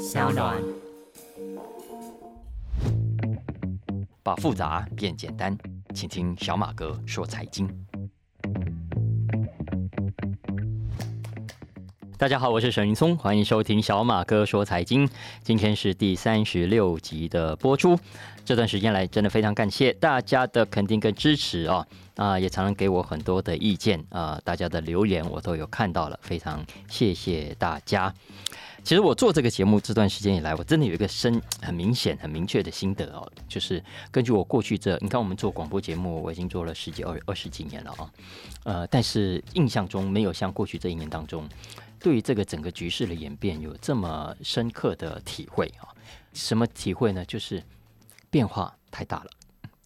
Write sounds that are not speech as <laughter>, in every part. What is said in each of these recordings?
小暖。把复杂变简单，请听小马哥说财经。大家好，我是沈云松，欢迎收听小马哥说财经。今天是第三十六集的播出。这段时间来，真的非常感谢大家的肯定跟支持啊！啊，也常常给我很多的意见啊，大家的留言我都有看到了，非常谢谢大家。其实我做这个节目这段时间以来，我真的有一个深、很明显、很明确的心得哦，就是根据我过去这，你看我们做广播节目，我已经做了十几、二二十几年了啊，呃，但是印象中没有像过去这一年当中，对于这个整个局势的演变有这么深刻的体会啊。什么体会呢？就是变化太大了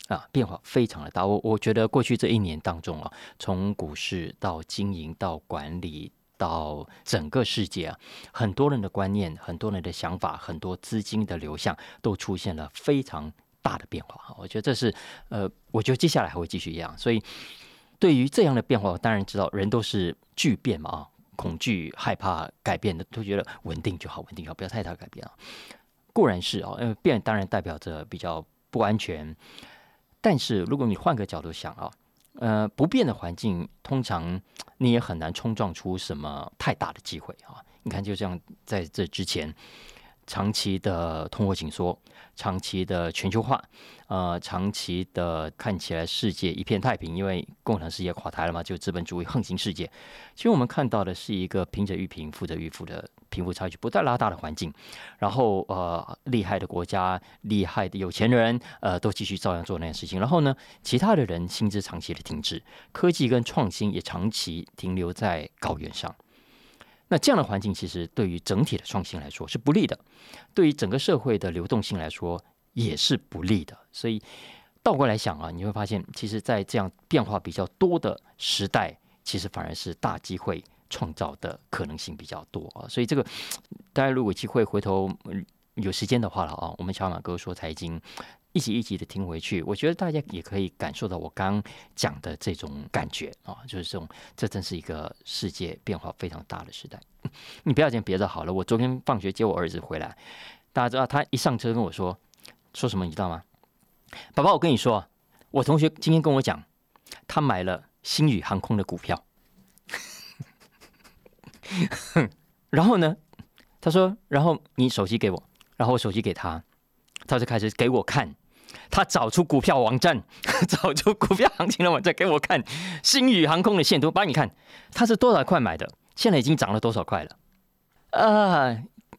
啊，变化非常的大。我我觉得过去这一年当中啊，从股市到经营到管理。到整个世界啊，很多人的观念、很多人的想法、很多资金的流向都出现了非常大的变化。我觉得这是呃，我觉得接下来还会继续一样。所以对于这样的变化，我当然知道人都是巨变嘛啊，恐惧、害怕改变的，都觉得稳定就好，稳定就好，不要太大改变啊。固然是啊，因为变当然代表着比较不安全，但是如果你换个角度想啊。呃，不变的环境，通常你也很难冲撞出什么太大的机会啊！你看，就像在这之前，长期的通货紧缩，长期的全球化，呃，长期的看起来世界一片太平，因为共产世界垮台了嘛，就资本主义横行世界。其实我们看到的是一个贫者愈贫，富者愈富的。贫富差距不断拉大的环境，然后呃，厉害的国家、厉害的有钱人，呃，都继续照样做那件事情。然后呢，其他的人薪资长期的停滞，科技跟创新也长期停留在高原上。那这样的环境其实对于整体的创新来说是不利的，对于整个社会的流动性来说也是不利的。所以倒过来想啊，你会发现，其实，在这样变化比较多的时代，其实反而是大机会。创造的可能性比较多啊，所以这个大家如果机会回头有时间的话了啊，我们小马哥说财经一集一集的听回去，我觉得大家也可以感受到我刚讲的这种感觉啊，就是这种这真是一个世界变化非常大的时代。<laughs> 你不要讲别的好了，我昨天放学接我儿子回来，大家知道他一上车跟我说说什么，你知道吗？宝宝，我跟你说，我同学今天跟我讲，他买了星宇航空的股票。<laughs> 然后呢？他说：“然后你手机给我，然后我手机给他，他就开始给我看。他找出股票网站，<laughs> 找出股票行情的网站给我看。星宇航空的线图，帮你看，它是多少块买的？现在已经涨了多少块了？啊，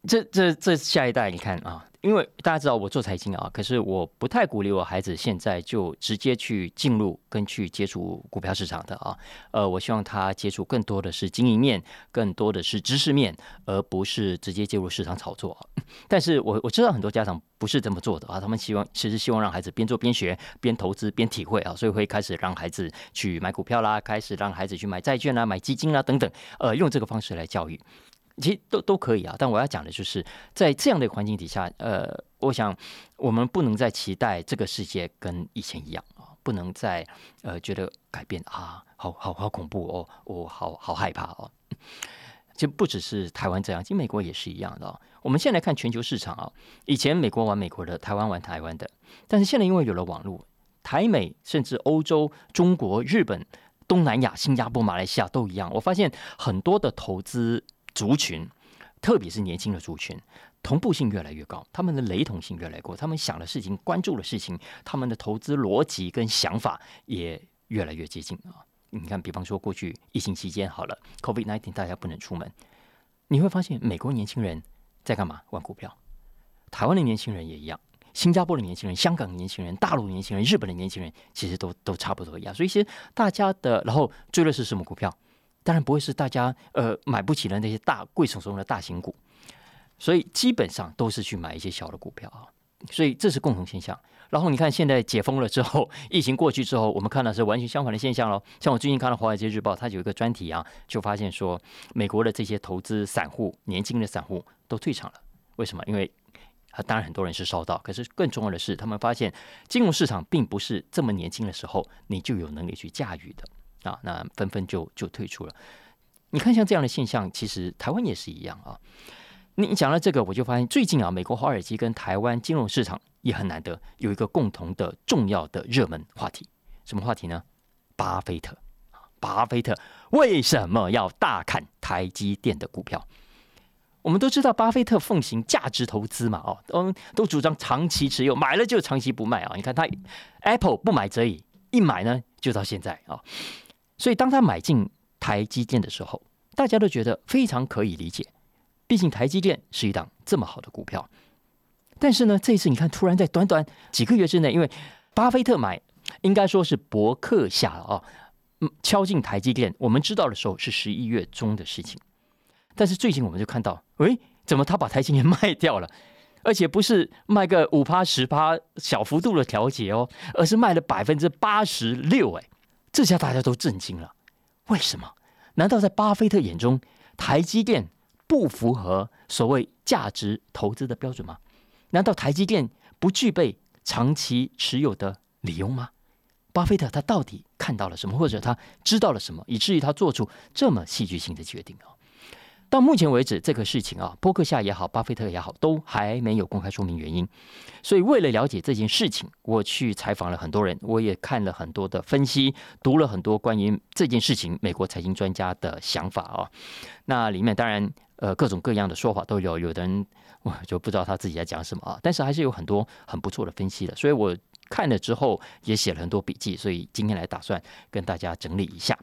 这这这下一代，你看啊。”因为大家知道我做财经啊，可是我不太鼓励我孩子现在就直接去进入跟去接触股票市场的啊。呃，我希望他接触更多的是经营面，更多的是知识面，而不是直接介入市场炒作。<laughs> 但是我我知道很多家长不是这么做的啊，他们希望其实希望让孩子边做边学，边投资边体会啊，所以会开始让孩子去买股票啦，开始让孩子去买债券啦、买基金啦等等，呃，用这个方式来教育。其实都都可以啊，但我要讲的就是在这样的环境底下，呃，我想我们不能再期待这个世界跟以前一样啊，不能再呃觉得改变啊，好好好恐怖哦，我好好害怕哦。就不只是台湾这样，其实美国也是一样的。我们现在看全球市场啊，以前美国玩美国的，台湾玩台湾的，但是现在因为有了网络，台美甚至欧洲、中国、日本、东南亚、新加坡、马来西亚都一样。我发现很多的投资。族群，特别是年轻的族群，同步性越来越高，他们的雷同性越来越高，他们想的事情、关注的事情，他们的投资逻辑跟想法也越来越接近啊！你看，比方说过去疫情期间，好了，COVID nineteen，大家不能出门，你会发现美国年轻人在干嘛？玩股票。台湾的年轻人也一样，新加坡的年轻人、香港的年轻人、大陆年轻人、日本的年轻人，其实都都差不多一样。所以，其实大家的，然后追的是什么股票？当然不会是大家呃买不起的那些大贵重重的大型股，所以基本上都是去买一些小的股票啊，所以这是共同现象。然后你看现在解封了之后，<laughs> 疫情过去之后，我们看到是完全相反的现象喽。像我最近看到《华尔街日报》，它有一个专题啊，就发现说美国的这些投资散户、年轻的散户都退场了。为什么？因为啊，当然很多人是烧到，可是更重要的是，他们发现金融市场并不是这么年轻的时候你就有能力去驾驭的。啊，那纷纷就就退出了。你看，像这样的现象，其实台湾也是一样啊。你讲到这个，我就发现最近啊，美国华尔街跟台湾金融市场也很难得有一个共同的重要的热门话题，什么话题呢？巴菲特，巴菲特为什么要大砍台积电的股票？我们都知道，巴菲特奉行价值投资嘛，哦，嗯，都主张长期持有，买了就长期不卖啊。你看他 Apple 不买则已，一买呢就到现在啊。所以当他买进台积电的时候，大家都觉得非常可以理解。毕竟台积电是一档这么好的股票，但是呢，这一次你看，突然在短短几个月之内，因为巴菲特买，应该说是伯克夏啊，敲进台积电，我们知道的时候是十一月中的事情，但是最近我们就看到，喂，怎么他把台积电卖掉了？而且不是卖个五趴十趴小幅度的调节哦，而是卖了百分之八十六，哎，这下大家都震惊了，为什么？难道在巴菲特眼中，台积电？不符合所谓价值投资的标准吗？难道台积电不具备长期持有的理由吗？巴菲特他到底看到了什么，或者他知道了什么，以至于他做出这么戏剧性的决定啊？到目前为止，这个事情啊，波克夏也好，巴菲特也好，都还没有公开说明原因。所以，为了了解这件事情，我去采访了很多人，我也看了很多的分析，读了很多关于这件事情美国财经专家的想法啊。那里面当然，呃，各种各样的说法都有，有的人我就不知道他自己在讲什么啊。但是还是有很多很不错的分析的，所以我看了之后也写了很多笔记，所以今天来打算跟大家整理一下。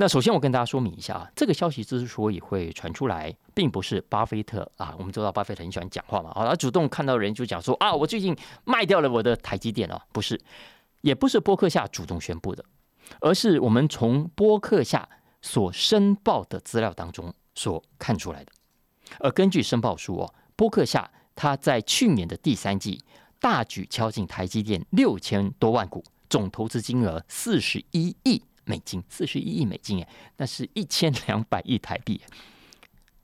那首先我跟大家说明一下啊，这个消息之所以会传出来，并不是巴菲特啊，我们知道巴菲特很喜欢讲话嘛，啊，他主动看到人就讲说啊，我最近卖掉了我的台积电哦，不是，也不是波克夏主动宣布的，而是我们从波克夏所申报的资料当中所看出来的。而根据申报书哦，波克夏他在去年的第三季大举敲进台积电六千多万股，总投资金额四十一亿。美金四十一亿美金，哎，那是一千两百亿台币。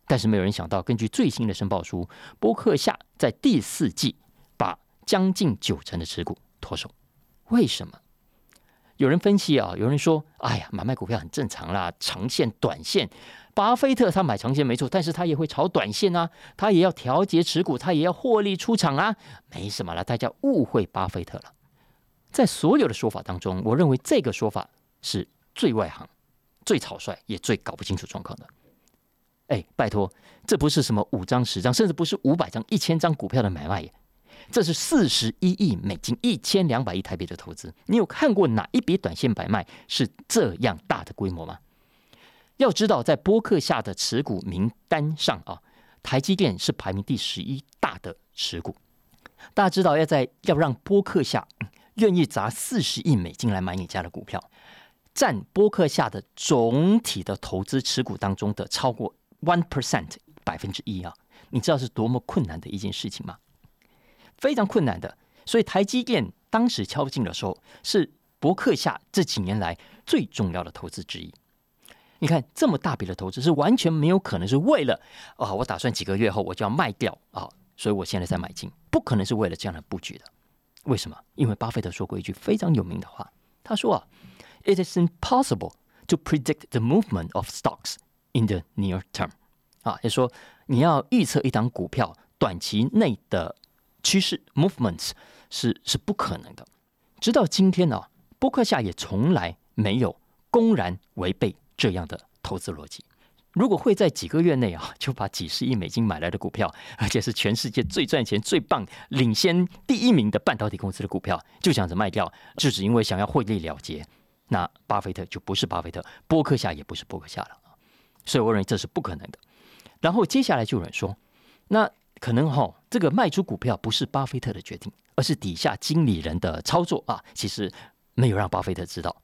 但是没有人想到，根据最新的申报书，波克夏在第四季把将近九成的持股脱手。为什么？有人分析啊，有人说：“哎呀，买卖股票很正常啦，长线、短线。巴菲特他买长线没错，但是他也会炒短线啊，他也要调节持股，他也要获利出场啊，没什么了。大家误会巴菲特了。在所有的说法当中，我认为这个说法是。最外行、最草率，也最搞不清楚状况的。哎，拜托，这不是什么五张、十张，甚至不是五百张、一千张股票的买卖耶，这是四十一亿美金、一千两百亿台币的投资。你有看过哪一笔短线买卖是这样大的规模吗？要知道，在波克下的持股名单上啊，台积电是排名第十一大的持股。大家知道，要在要让波克下愿意砸四十亿美金来买你家的股票。占波克下的总体的投资持股当中的超过 one percent 百分之一啊，你知道是多么困难的一件事情吗？非常困难的。所以台积电当时敲进的时候，是博克下这几年来最重要的投资之一。你看这么大笔的投资，是完全没有可能是为了啊，我打算几个月后我就要卖掉啊，所以我现在在买进，不可能是为了这样的布局的。为什么？因为巴菲特说过一句非常有名的话，他说啊。It is impossible to predict the movement of stocks in the near term。啊，也说你要预测一档股票短期内的趋势 movements 是是不可能的。直到今天呢，波克夏也从来没有公然违背这样的投资逻辑。如果会在几个月内啊就把几十亿美金买来的股票，而且是全世界最赚钱、最棒、领先第一名的半导体公司的股票，就想着卖掉，就只因为想要获利了结。那巴菲特就不是巴菲特，波克夏也不是波克夏了所以我认为这是不可能的。然后接下来就有人说，那可能哈，这个卖出股票不是巴菲特的决定，而是底下经理人的操作啊，其实没有让巴菲特知道。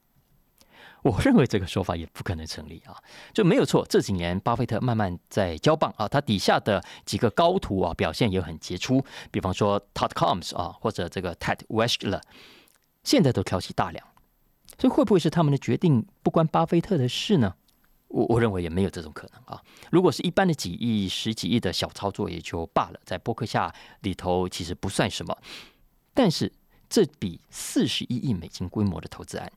我认为这个说法也不可能成立啊，就没有错。这几年巴菲特慢慢在交棒啊，他底下的几个高徒啊表现也很杰出，比方说 Todd Combs 啊，或者这个 Ted Weschler，现在都挑起大梁。所以会不会是他们的决定不关巴菲特的事呢？我我认为也没有这种可能啊。如果是一般的几亿、十几亿的小操作也就罢了，在伯克夏里头其实不算什么。但是这笔四十一亿美金规模的投资案，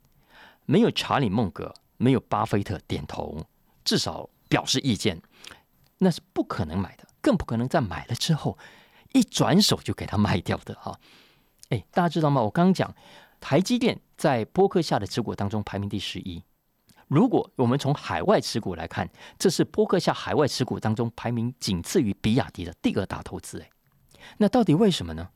没有查理·孟格，没有巴菲特点头，至少表示意见，那是不可能买的。更不可能在买了之后一转手就给它卖掉的哈。哎，大家知道吗？我刚讲台积电在波克夏的持股当中排名第十一。如果我们从海外持股来看，这是波克夏海外持股当中排名仅次于比亚迪的第二大投资。哎，那到底为什么呢？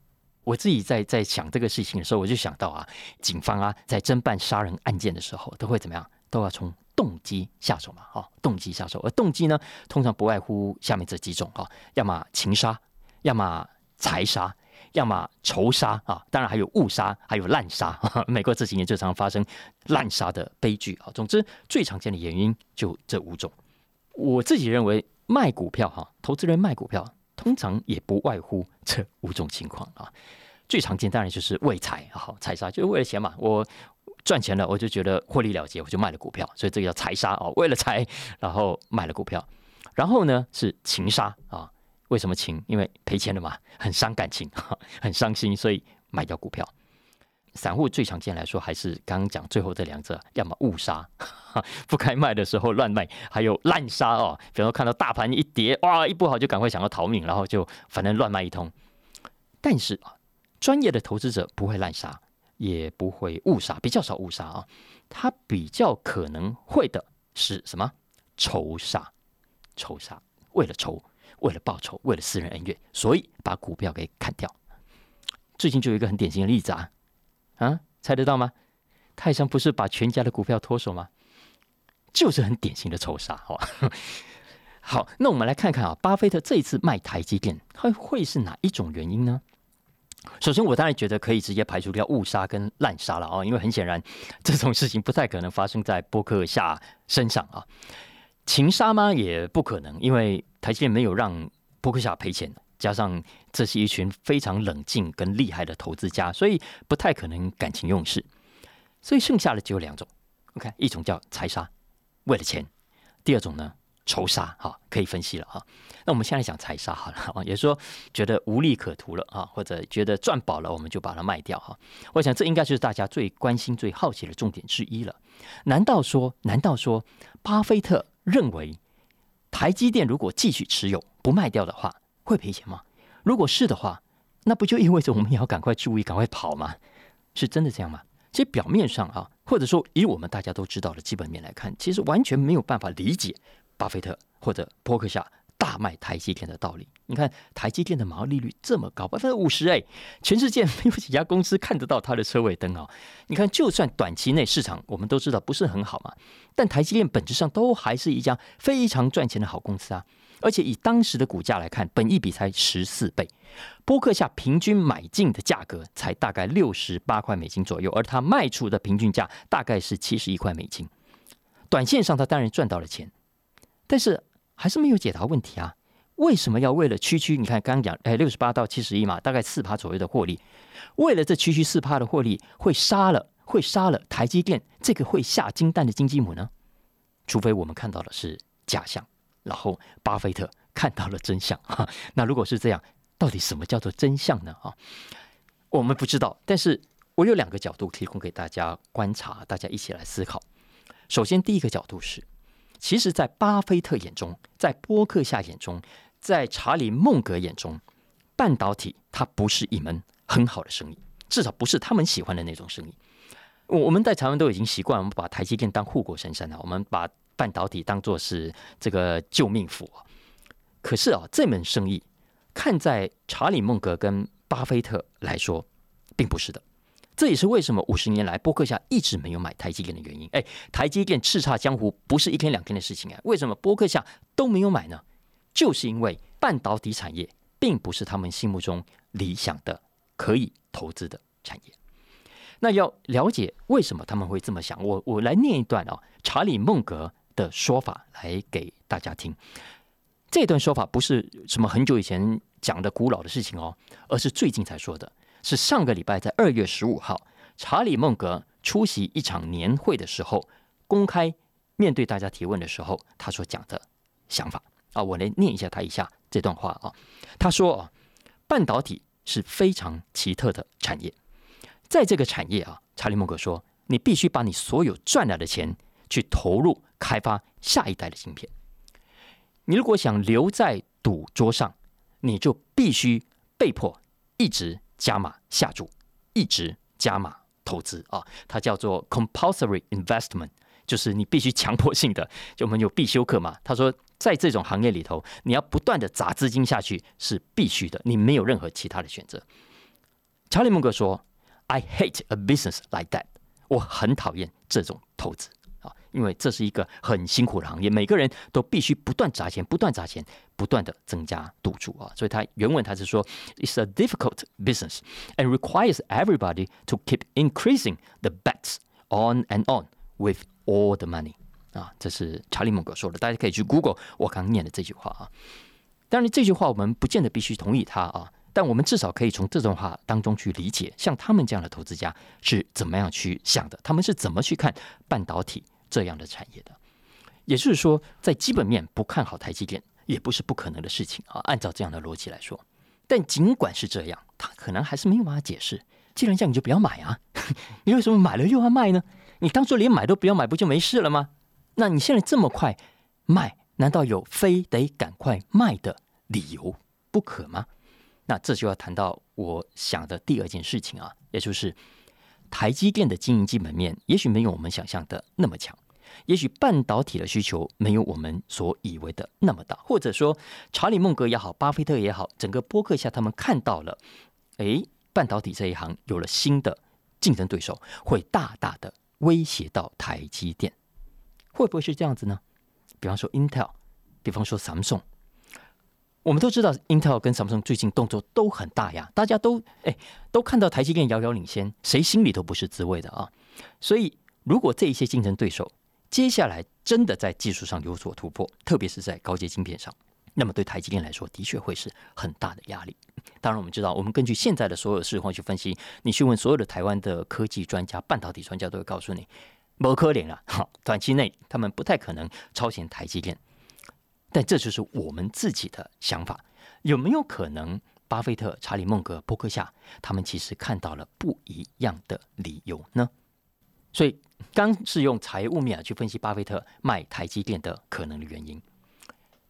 我自己在在想这个事情的时候，我就想到啊，警方啊在侦办杀人案件的时候，都会怎么样？都要从动机下手嘛，哈，动机下手。而动机呢，通常不外乎下面这几种哈，要么情杀，要么财杀。要么仇杀啊，当然还有误杀，还有滥杀。<laughs> 美国这几年就常发生滥杀的悲剧啊。总之，最常见的原因就这五种。我自己认为，卖股票哈，投资人卖股票通常也不外乎 <laughs> 这五种情况啊。最常见当然就是为财啊，财杀就是为了钱嘛。我赚钱了，我就觉得获利了结，我就卖了股票，所以这个叫财杀啊。为了财，然后卖了股票。然后呢是情杀啊。为什么情？因为赔钱了嘛，<laughs> 很伤感情，<laughs> 很伤心，所以卖掉股票。散户最常见来说，还是刚刚讲最后这两者，要么误杀，<laughs> 不该卖的时候乱卖，还有滥杀哦。比如说看到大盘一跌，哇，一不好就赶快想要逃命，然后就反正乱卖一通。但是啊，专业的投资者不会滥杀，也不会误杀，比较少误杀啊。他比较可能会的是什么？仇杀，仇杀，为了仇。为了报仇，为了私人恩怨，所以把股票给砍掉。最近就有一个很典型的例子啊，啊，猜得到吗？泰山不是把全家的股票脱手吗？就是很典型的仇杀，好吧？<laughs> 好，那我们来看看啊，巴菲特这一次卖台积电，他会是哪一种原因呢？首先，我当然觉得可以直接排除掉误杀跟滥杀了啊，因为很显然这种事情不太可能发生在波克夏身上啊。情杀吗？也不可能，因为台积电没有让波克夏赔钱，加上这是一群非常冷静跟厉害的投资家，所以不太可能感情用事。所以剩下的只有两种，OK，一种叫财杀，为了钱；第二种呢，仇杀，哈，可以分析了哈。那我们现在讲财杀好了，也说觉得无利可图了啊，或者觉得赚饱了，我们就把它卖掉哈。我想这应该就是大家最关心、最好奇的重点之一了。难道说，难道说，巴菲特？认为台积电如果继续持有不卖掉的话，会赔钱吗？如果是的话，那不就意味着我们也要赶快注意、赶快跑吗？是真的这样吗？其实表面上啊，或者说以我们大家都知道的基本面来看，其实完全没有办法理解巴菲特或者伯克夏。大卖台积电的道理，你看台积电的毛利率这么高，百分之五十哎，全世界 <laughs> 没有几家公司看得到它的车尾灯啊！你看，就算短期内市场我们都知道不是很好嘛，但台积电本质上都还是一家非常赚钱的好公司啊！而且以当时的股价来看，本一比才十四倍，波克夏平均买进的价格才大概六十八块美金左右，而它卖出的平均价大概是七十一块美金，短线上它当然赚到了钱，但是。还是没有解答问题啊？为什么要为了区区？你看刚讲，哎，六十八到七十一嘛，大概四趴左右的获利，为了这区区四趴的获利，会杀了会杀了台积电这个会下金蛋的金鸡母呢？除非我们看到的是假象，然后巴菲特看到了真相。哈，<laughs> 那如果是这样，到底什么叫做真相呢？啊，我们不知道。但是我有两个角度提供给大家观察，大家一起来思考。首先，第一个角度是。其实，在巴菲特眼中，在波克夏眼中，在查理孟格眼中，半导体它不是一门很好的生意，至少不是他们喜欢的那种生意。我我们在台湾都已经习惯，我们把台积电当护国神山了，我们把半导体当做是这个救命符。可是啊，这门生意看在查理孟格跟巴菲特来说，并不是的。这也是为什么五十年来波克夏一直没有买台积电的原因。哎，台积电叱咤江湖不是一天两天的事情啊！为什么波克夏都没有买呢？就是因为半导体产业并不是他们心目中理想的可以投资的产业。那要了解为什么他们会这么想，我我来念一段啊，查理孟格的说法来给大家听。这段说法不是什么很久以前讲的古老的事情哦，而是最近才说的。是上个礼拜在二月十五号，查理孟格出席一场年会的时候，公开面对大家提问的时候，他所讲的想法啊，我来念一下他一下这段话啊。他说啊，半导体是非常奇特的产业，在这个产业啊，查理孟格说，你必须把你所有赚来的钱去投入开发下一代的芯片。你如果想留在赌桌上，你就必须被迫一直加码下注，一直加码投资啊。它叫做 compulsory investment，就是你必须强迫性的。就我们有必修课嘛，他说在这种行业里头，你要不断的砸资金下去是必须的，你没有任何其他的选择。查理·蒙格说：“I hate a business like that。”我很讨厌这种投资，因为这是一个很辛苦的行业，每个人都必须不断砸钱，不断砸钱，不断的增加赌注啊。所以他原文他是说：“It's a difficult business and requires everybody to keep increasing the bets on and on with all the money。”啊，这是查理·孟格说的，大家可以去 Google 我刚念的这句话啊。当然，这句话我们不见得必须同意他啊。但我们至少可以从这段话当中去理解，像他们这样的投资家是怎么样去想的，他们是怎么去看半导体这样的产业的。也就是说，在基本面不看好台积电，也不是不可能的事情啊。按照这样的逻辑来说，但尽管是这样，他可能还是没有办法解释。既然这样，你就不要买啊！<laughs> 你为什么买了又要卖呢？你当初连买都不要买，不就没事了吗？那你现在这么快卖，难道有非得赶快卖的理由不可吗？那这就要谈到我想的第二件事情啊，也就是台积电的经营基本面，也许没有我们想象的那么强，也许半导体的需求没有我们所以为的那么大，或者说查理·孟格也好，巴菲特也好，整个播客下他们看到了，哎，半导体这一行有了新的竞争对手，会大大的威胁到台积电，会不会是这样子呢？比方说 Intel，比方说 Samsung。我们都知道，Intel 跟 Samsung 最近动作都很大呀，大家都哎都看到台积电遥遥领先，谁心里都不是滋味的啊。所以，如果这一些竞争对手接下来真的在技术上有所突破，特别是在高阶晶片上，那么对台积电来说，的确会是很大的压力。当然，我们知道，我们根据现在的所有事况去分析，你去问所有的台湾的科技专家、半导体专家，都会告诉你，不可能了。好，短期内他们不太可能超前台积电。但这就是我们自己的想法，有没有可能巴菲特、查理·孟格、伯克夏他们其实看到了不一样的理由呢？所以刚是用财务面去分析巴菲特卖台积电的可能的原因，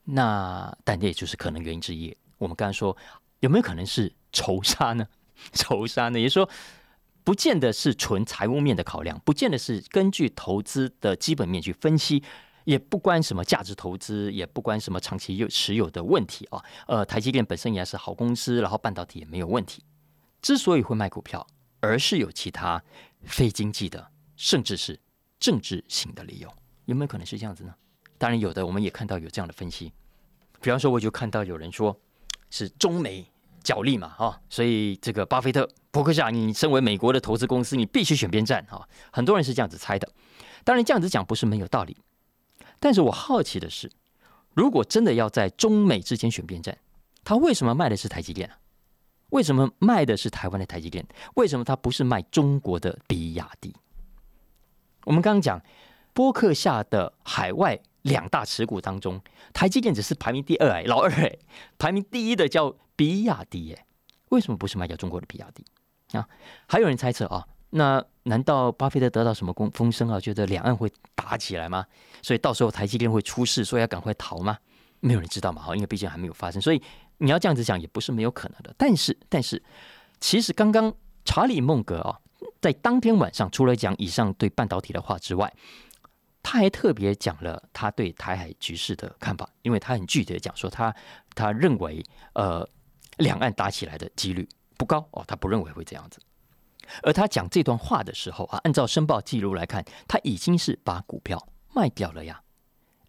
那但这也就是可能原因之一。我们刚刚说有没有可能是仇杀呢？<laughs> 仇杀呢？也就是说，不见得是纯财务面的考量，不见得是根据投资的基本面去分析。也不关什么价值投资，也不关什么长期有持有的问题啊。呃，台积电本身也是好公司，然后半导体也没有问题。之所以会卖股票，而是有其他非经济的，甚至是政治性的理由，有没有可能是这样子呢？当然有的，我们也看到有这样的分析。比方说，我就看到有人说是中美角力嘛，哈，所以这个巴菲特、伯克夏，你身为美国的投资公司，你必须选边站哈。很多人是这样子猜的。当然，这样子讲不是没有道理。但是我好奇的是，如果真的要在中美之间选边站，他为什么卖的是台积电？为什么卖的是台湾的台积电？为什么他不是卖中国的比亚迪？我们刚刚讲，波克下的海外两大持股当中，台积电只是排名第二哎，老二哎，排名第一的叫比亚迪哎，为什么不是卖掉中国的比亚迪啊？还有人猜测啊。那难道巴菲特得到什么风风声啊？觉得两岸会打起来吗？所以到时候台积电会出事，所以要赶快逃吗？没有人知道嘛，哈，因为毕竟还没有发生。所以你要这样子讲也不是没有可能的。但是，但是，其实刚刚查理·孟格啊，在当天晚上除了讲以上对半导体的话之外，他还特别讲了他对台海局势的看法，因为他很具体的讲说，他他认为呃，两岸打起来的几率不高哦，他不认为会这样子。而他讲这段话的时候啊，按照申报记录来看，他已经是把股票卖掉了呀。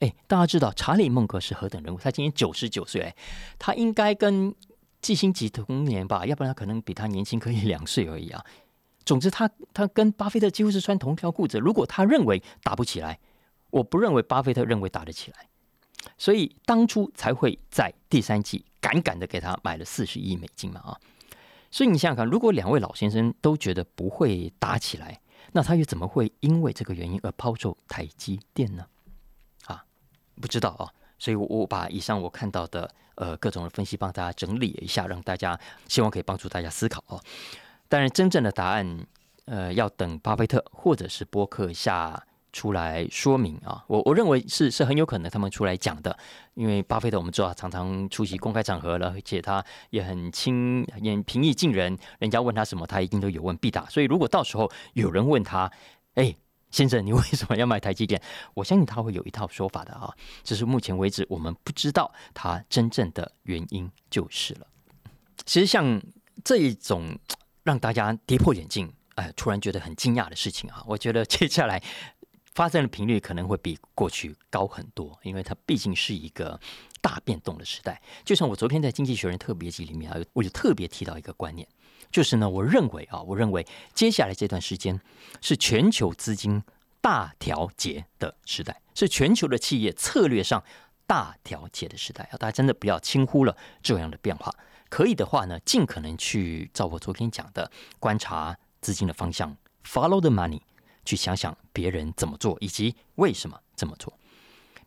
哎，大家知道查理·孟格是何等人物？他今年九十九岁，哎，他应该跟季星吉同年吧？要不然可能比他年轻可以两岁而已啊。总之，他他跟巴菲特几乎是穿同条裤子。如果他认为打不起来，我不认为巴菲特认为打得起来，所以当初才会在第三季赶赶的给他买了四十亿美金嘛啊。所以你想想看，如果两位老先生都觉得不会打起来，那他又怎么会因为这个原因而抛售台积电呢？啊，不知道啊。所以我我把以上我看到的呃各种的分析帮大家整理了一下，让大家希望可以帮助大家思考哦。当然，真正的答案呃要等巴菲特或者是波克夏出来说明啊，我我认为是是很有可能他们出来讲的，因为巴菲特我们知道常常出席公开场合了，而且他也很亲也平易近人，人家问他什么，他一定都有问必答。所以如果到时候有人问他，哎，先生，你为什么要买台积电？我相信他会有一套说法的啊，只是目前为止我们不知道他真正的原因就是了。其实像这一种让大家跌破眼镜。哎，突然觉得很惊讶的事情啊！<laughs> 我觉得接下来发生的频率可能会比过去高很多，因为它毕竟是一个大变动的时代。就像我昨天在《经济学人》特别集里面啊，我就特别提到一个观念，就是呢，我认为啊，我认为接下来这段时间是全球资金大调节的时代，是全球的企业策略上大调节的时代啊！大家真的不要轻忽了这样的变化。可以的话呢，尽可能去照我昨天讲的观察。资金的方向，follow the money，去想想别人怎么做以及为什么这么做。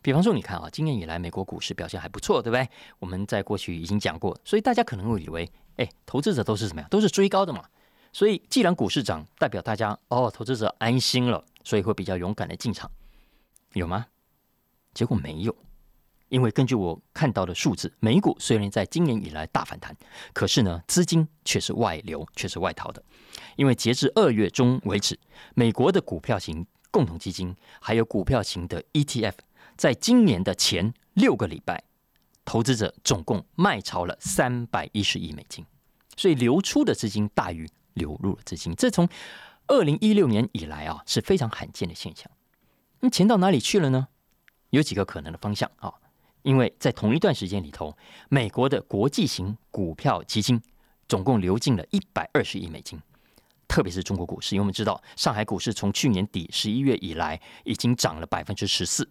比方说，你看啊，今年以来美国股市表现还不错，对不对？我们在过去已经讲过，所以大家可能会以为，哎，投资者都是怎么样？都是追高的嘛。所以既然股市涨，代表大家哦，投资者安心了，所以会比较勇敢的进场，有吗？结果没有。因为根据我看到的数字，美股虽然在今年以来大反弹，可是呢，资金却是外流，却是外逃的。因为截至二月中为止，美国的股票型共同基金还有股票型的 ETF，在今年的前六个礼拜，投资者总共卖超了三百一十亿美金，所以流出的资金大于流入的资金，这从二零一六年以来啊是非常罕见的现象。那钱到哪里去了呢？有几个可能的方向啊。因为在同一段时间里头，美国的国际型股票基金总共流进了一百二十亿美金，特别是中国股市，因为我们知道上海股市从去年底十一月以来已经涨了百分之十四，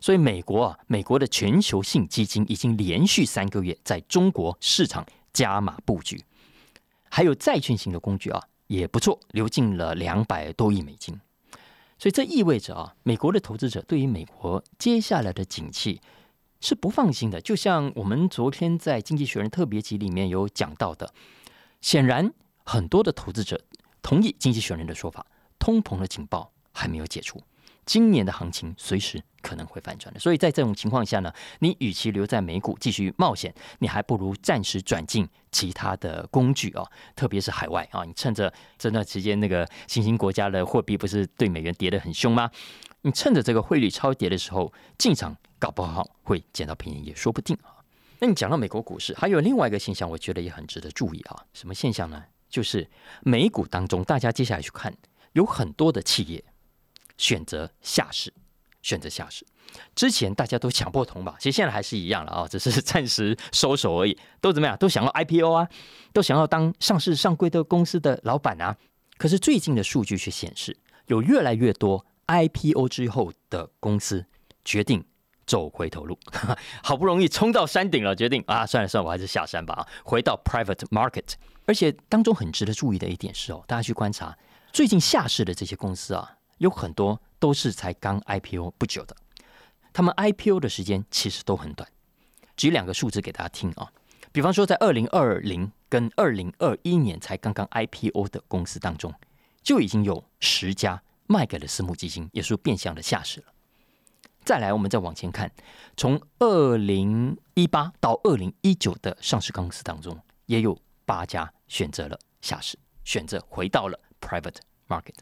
所以美国啊，美国的全球性基金已经连续三个月在中国市场加码布局，还有债券型的工具啊也不错，流进了两百多亿美金，所以这意味着啊，美国的投资者对于美国接下来的景气。是不放心的，就像我们昨天在《经济学人》特别集里面有讲到的，显然很多的投资者同意《经济学人》的说法，通膨的警报还没有解除，今年的行情随时可能会反转的。所以在这种情况下呢，你与其留在美股继续冒险，你还不如暂时转进其他的工具啊，特别是海外啊，你趁着这段时间那个新兴国家的货币不是对美元跌得很凶吗？你趁着这个汇率超跌的时候进场。搞不好会捡到便宜也说不定啊。那你讲到美国股市，还有另外一个现象，我觉得也很值得注意啊。什么现象呢？就是美股当中，大家接下来去看，有很多的企业选择下市，选择下市。之前大家都抢破头吧，其实现在还是一样了啊，只是暂时收手而已。都怎么样？都想要 IPO 啊，都想要当上市上柜的公司的老板啊。可是最近的数据却显示，有越来越多 IPO 之后的公司决定。走回头路，<laughs> 好不容易冲到山顶了，决定啊，算了算了，我还是下山吧啊，回到 private market。而且当中很值得注意的一点是哦，大家去观察最近下市的这些公司啊，有很多都是才刚 IPO 不久的，他们 IPO 的时间其实都很短。举两个数字给大家听啊，比方说在二零二零跟二零二一年才刚刚 IPO 的公司当中，就已经有十家卖给了私募基金，也是变相的下市了。再来，我们再往前看，从二零一八到二零一九的上市公司当中，也有八家选择了下市，选择回到了 private market。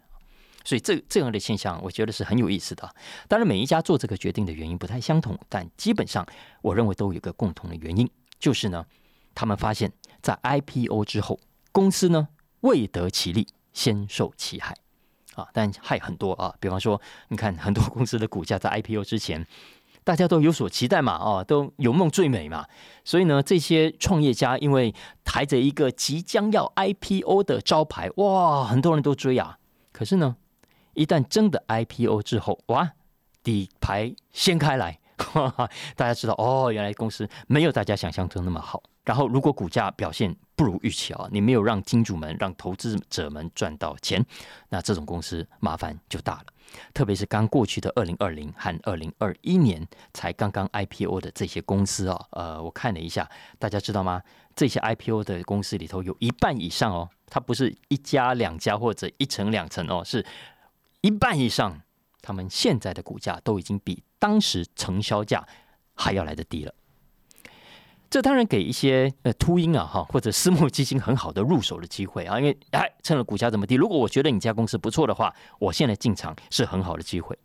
所以这这样的现象，我觉得是很有意思的。当然，每一家做这个决定的原因不太相同，但基本上我认为都有一个共同的原因，就是呢，他们发现，在 IPO 之后，公司呢未得其利，先受其害。啊，但害很多啊！比方说，你看很多公司的股价在 IPO 之前，大家都有所期待嘛，哦，都有梦最美嘛。所以呢，这些创业家因为抬着一个即将要 IPO 的招牌，哇，很多人都追啊。可是呢，一旦真的 IPO 之后，哇，底牌掀开来，<laughs> 大家知道哦，原来公司没有大家想象中那么好。然后，如果股价表现不如预期啊，你没有让金主们、让投资者们赚到钱，那这种公司麻烦就大了。特别是刚过去的二零二零和二零二一年才刚刚 IPO 的这些公司啊，呃，我看了一下，大家知道吗？这些 IPO 的公司里头有一半以上哦，它不是一家两家或者一层两层哦，是一半以上他们现在的股价都已经比当时承销价还要来的低了。这当然给一些呃秃鹰啊哈或者私募基金很好的入手的机会啊，<laughs> 因为哎趁了股价这么低，如果我觉得你家公司不错的话，我现在进场是很好的机会。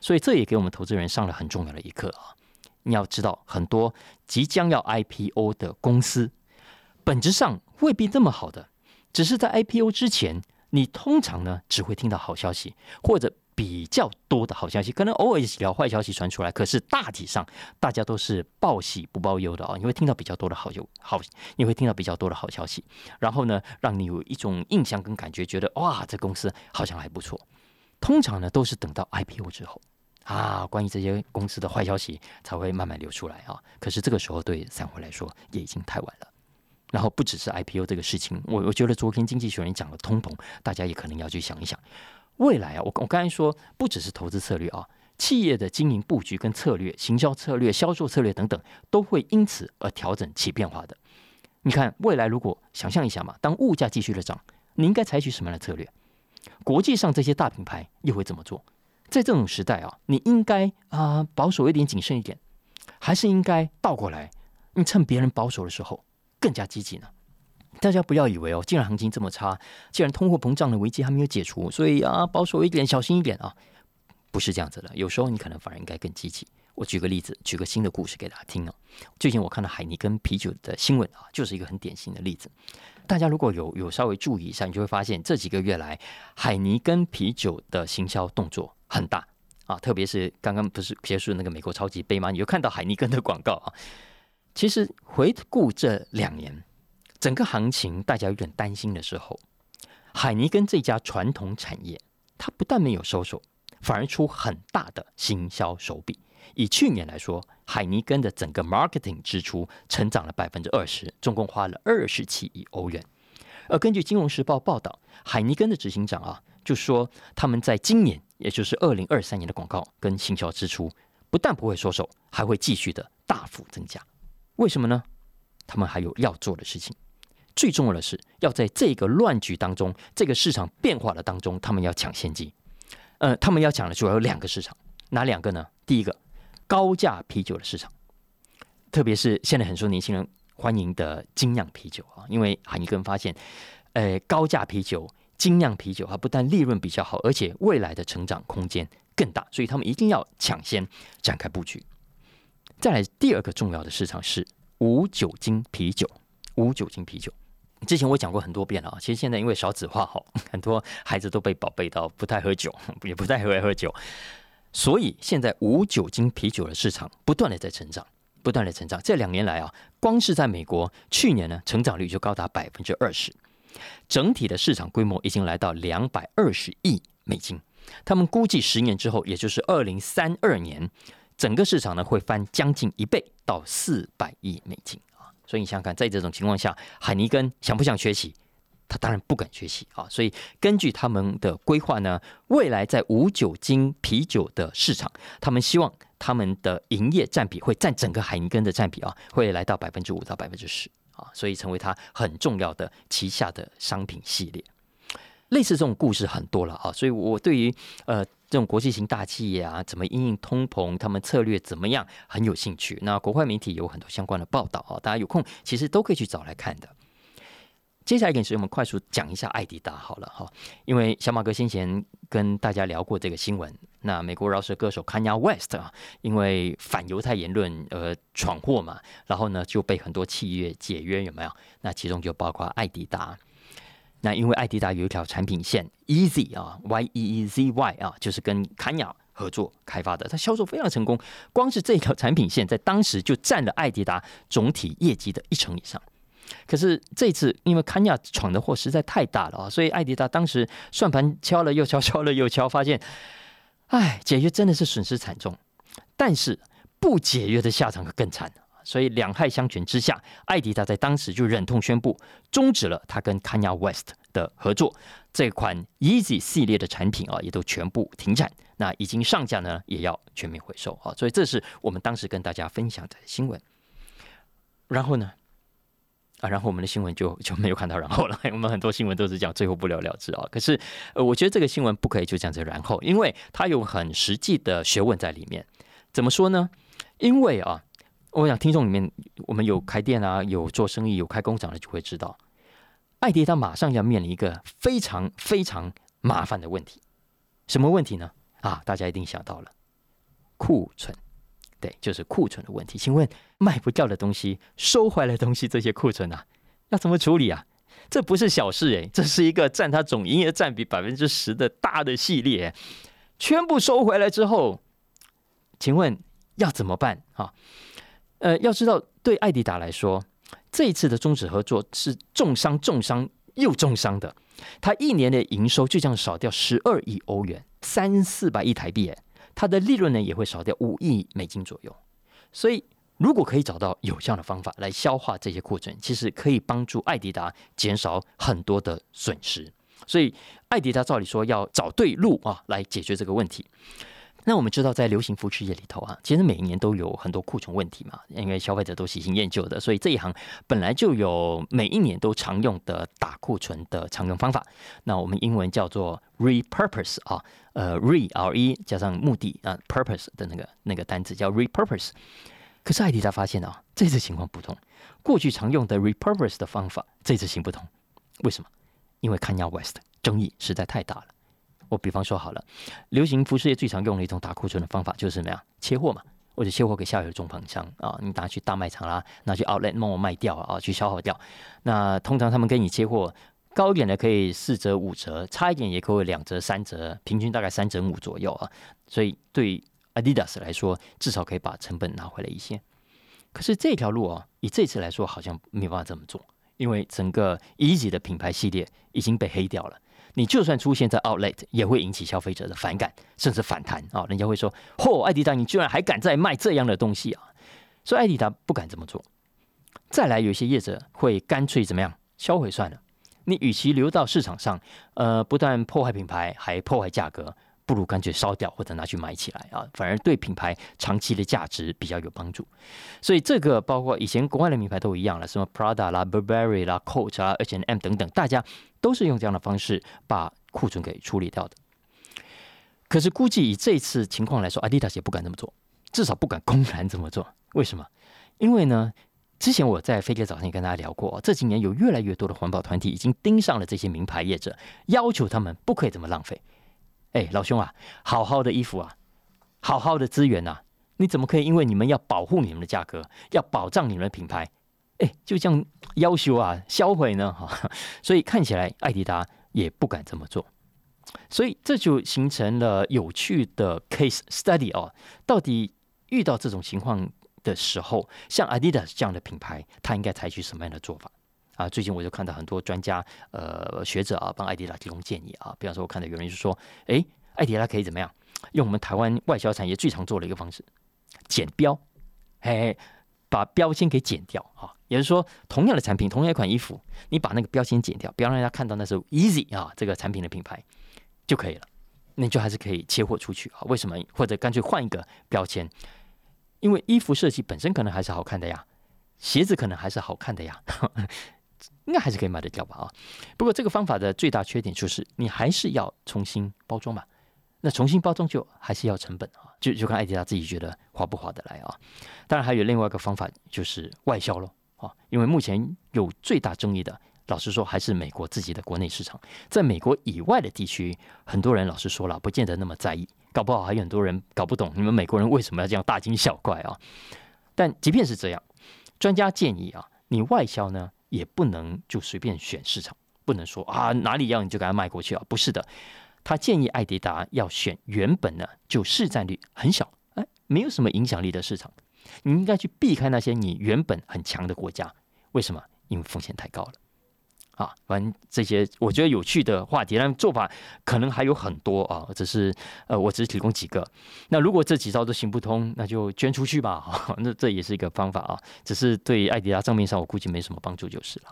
所以这也给我们投资人上了很重要的一课啊！你要知道，很多即将要 IPO 的公司，本质上未必这么好的，只是在 IPO 之前，你通常呢只会听到好消息，或者。比较多的好消息，可能偶尔几条坏消息传出来，可是大体上大家都是报喜不报忧的啊。你会听到比较多的好有好，你会听到比较多的好消息，然后呢，让你有一种印象跟感觉，觉得哇，这公司好像还不错。通常呢，都是等到 IPO 之后啊，关于这些公司的坏消息才会慢慢流出来啊。可是这个时候对散户来说也已经太晚了。然后不只是 IPO 这个事情，我我觉得昨天经济学人讲的通膨，大家也可能要去想一想。未来啊，我我刚才说，不只是投资策略啊，企业的经营布局跟策略、行销策略、销售策略等等，都会因此而调整起变化的。你看，未来如果想象一下嘛，当物价继续的涨，你应该采取什么样的策略？国际上这些大品牌又会怎么做？在这种时代啊，你应该啊保守一点、谨慎一点，还是应该倒过来，你趁别人保守的时候更加积极呢？大家不要以为哦，既然行情这么差，既然通货膨胀的危机还没有解除，所以啊，保守一点，小心一点啊，不是这样子的。有时候你可能反而应该更积极。我举个例子，举个新的故事给大家听哦。最近我看到海尼根啤酒的新闻啊，就是一个很典型的例子。大家如果有有稍微注意一下，你就会发现这几个月来，海尼根啤酒的行销动作很大啊，特别是刚刚不是结束那个美国超级杯吗？你就看到海尼根的广告啊。其实回顾这两年。整个行情大家有点担心的时候，海尼根这家传统产业，它不但没有收手，反而出很大的行销手笔。以去年来说，海尼根的整个 marketing 支出成长了百分之二十，总共花了二十七亿欧元。而根据《金融时报》报道，海尼根的执行长啊，就说他们在今年，也就是二零二三年的广告跟行销支出，不但不会收手，还会继续的大幅增加。为什么呢？他们还有要做的事情。最重要的是，要在这个乱局当中，这个市场变化的当中，他们要抢先机。呃，他们要抢的主要有两个市场，哪两个呢？第一个，高价啤酒的市场，特别是现在很多年轻人欢迎的精酿啤酒啊，因为海尼根发现，呃，高价啤酒、精酿啤酒，它不但利润比较好，而且未来的成长空间更大，所以他们一定要抢先展开布局。再来，第二个重要的市场是无酒精啤酒，无酒精啤酒。之前我讲过很多遍了啊，其实现在因为少子化哈，<laughs> 很多孩子都被宝贝到不太喝酒，<laughs> 也不太会喝酒，所以现在无酒精啤酒的市场不断的在成长，不断的成长。这两年来啊，光是在美国，去年呢成长率就高达百分之二十，整体的市场规模已经来到两百二十亿美金。他们估计十年之后，也就是二零三二年，整个市场呢会翻将近一倍到四百亿美金。所以你想想看，在这种情况下，海尼根想不想学习？他当然不敢学习啊！所以根据他们的规划呢，未来在无酒精啤酒的市场，他们希望他们的营业占比会占整个海尼根的占比啊，会来到百分之五到百分之十啊，所以成为他很重要的旗下的商品系列。类似这种故事很多了啊，所以我对于呃。这种国际型大企业啊，怎么应应通膨？他们策略怎么样？很有兴趣。那国外媒体有很多相关的报道啊，大家有空其实都可以去找来看的。接下来一点时间，我们快速讲一下艾迪达好了哈，因为小马哥先前跟大家聊过这个新闻。那美国饶舌歌手 Kanye West 啊，因为反犹太言论而闯祸嘛，然后呢就被很多企业解约，有没有？那其中就包括艾迪达。那因为艾迪达有一条产品线 Easy 啊，Y E E Z Y 啊，就是跟坎亚合作开发的，它销售非常成功。光是这条产品线在当时就占了艾迪达总体业绩的一成以上。可是这次因为坎亚闯的祸实在太大了啊，所以艾迪达当时算盘敲了又敲，敲了又敲，发现，哎，解约真的是损失惨重。但是不解约的下场可更惨。所以两害相权之下，艾迪达在当时就忍痛宣布终止了他跟 Kanye West 的合作。这款 Easy 系列的产品啊，也都全部停产。那已经上架呢，也要全面回收啊。所以这是我们当时跟大家分享的新闻。然后呢，啊，然后我们的新闻就 <laughs> 就没有看到然后了。<laughs> 我们很多新闻都是讲最后不了了之啊。可是，呃，我觉得这个新闻不可以就这样子然后，因为它有很实际的学问在里面。怎么说呢？因为啊，我想听众里面我们有开店啊，有做生意、有开工厂的就会知道，艾迪他马上要面临一个非常非常麻烦的问题。什么问题呢？啊，大家一定想到了库存。对，就是库存的问题。请问卖不掉的东西、收回来的东西，这些库存啊，要怎么处理啊？这不是小事诶，这是一个占他总营业占比百分之十的大的系列，全部收回来之后，请问要怎么办啊？呃，要知道，对艾迪达来说，这一次的终止合作是重伤、重伤又重伤的，他一年的营收就这样少掉十二亿欧元，三四百亿台币诶。它的利润呢也会少掉五亿美金左右，所以如果可以找到有效的方法来消化这些库存，其实可以帮助艾迪达减少很多的损失。所以艾迪达照理说要找对路啊，来解决这个问题。那我们知道，在流行服饰业里头啊，其实每一年都有很多库存问题嘛，因为消费者都喜新厌旧的，所以这一行本来就有每一年都常用的打库存的常用方法。那我们英文叫做 repurpose 啊，呃，re r e 加上目的啊，purpose 的那个那个单词叫 repurpose。可是艾迪达发现啊，这次情况不同，过去常用的 repurpose 的方法这次行不通。为什么？因为 Kanye West 争议实在太大了。我比方说好了，流行服饰业最常用的一种打库存的方法就是什么呀？切货嘛，或者切货给下游的中盘商啊，你拿去大卖场啦，拿去 Outlet Mall 卖掉啊，去消耗掉。那通常他们跟你切货高一点的可以四折五折，差一点也可以两折三折，平均大概三折五左右啊。所以对 Adidas 来说，至少可以把成本拿回来一些。可是这条路啊，以这次来说，好像没办法这么做，因为整个 Easy 的品牌系列已经被黑掉了。你就算出现在 Outlet，也会引起消费者的反感，甚至反弹啊！人家会说：“嚯，艾迪达，你居然还敢再卖这样的东西啊！”所以艾迪达不敢这么做。再来，有些业者会干脆怎么样销毁算了。你与其留到市场上，呃，不但破坏品牌，还破坏价格，不如干脆烧掉或者拿去买起来啊，反而对品牌长期的价值比较有帮助。所以这个包括以前国外的品牌都一样了，什么 Prada 啦、Burberry 啦、Coach 啊、H&M 等等，大家。都是用这样的方式把库存给处理掉的。可是估计以这次情况来说，阿迪达斯也不敢这么做，至少不敢公然这么做。为什么？因为呢，之前我在飞碟早上也跟大家聊过，这几年有越来越多的环保团体已经盯上了这些名牌业者，要求他们不可以这么浪费。哎，老兄啊，好好的衣服啊，好好的资源呐，你怎么可以因为你们要保护你们的价格，要保障你们的品牌？就这样要求啊，销毁呢？<laughs> 哈，所以看起来艾迪达也不敢这么做，所以这就形成了有趣的 case study 哦。到底遇到这种情况的时候，像 Adidas 这样的品牌，它应该采取什么样的做法啊？最近我就看到很多专家、呃学者啊，帮艾迪达提供建议啊。比方说，我看到有人就说，哎，艾迪达可以怎么样？用我们台湾外销产业最常做的一个方式，剪标，嘿嘿。把标签给剪掉啊，也就是说，同样的产品，同样一款衣服，你把那个标签剪掉，不要让人家看到那是 Easy 啊这个产品的品牌就可以了，那就还是可以切货出去啊。为什么？或者干脆换一个标签，因为衣服设计本身可能还是好看的呀，鞋子可能还是好看的呀，<laughs> 应该还是可以卖得掉吧啊。不过这个方法的最大缺点就是你还是要重新包装嘛。那重新包装就还是要成本啊，就就看艾迪达自己觉得划不划得来啊。当然还有另外一个方法就是外销喽啊，因为目前有最大争议的，老实说还是美国自己的国内市场，在美国以外的地区，很多人老实说了，不见得那么在意，搞不好还有很多人搞不懂你们美国人为什么要这样大惊小怪啊。但即便是这样，专家建议啊，你外销呢也不能就随便选市场，不能说啊哪里要你就给他卖过去啊，不是的。他建议艾迪达要选原本呢就市占率很小，哎，没有什么影响力的市场，你应该去避开那些你原本很强的国家。为什么？因为风险太高了。啊，反正这些我觉得有趣的话题，但做法可能还有很多啊。只是呃，我只是提供几个。那如果这几招都行不通，那就捐出去吧。<laughs> 那这也是一个方法啊。只是对艾迪达账面上我估计没什么帮助就是了。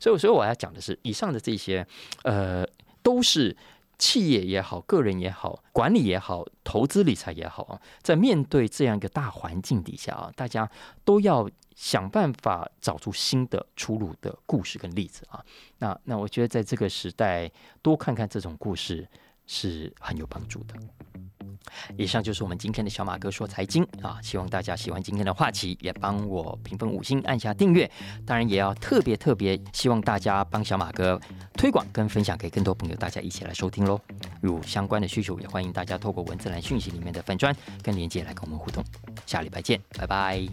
所以，所以我要讲的是，以上的这些呃，都是。企业也好，个人也好，管理也好，投资理财也好啊，在面对这样一个大环境底下啊，大家都要想办法找出新的出路的故事跟例子啊。那那我觉得在这个时代，多看看这种故事是很有帮助的。以上就是我们今天的小马哥说财经啊，希望大家喜欢今天的话题，也帮我评分五星，按下订阅。当然，也要特别特别希望大家帮小马哥推广跟分享给更多朋友，大家一起来收听喽。有相关的需求，也欢迎大家透过文字栏讯息里面的粉砖跟连接来跟我们互动。下礼拜见，拜拜。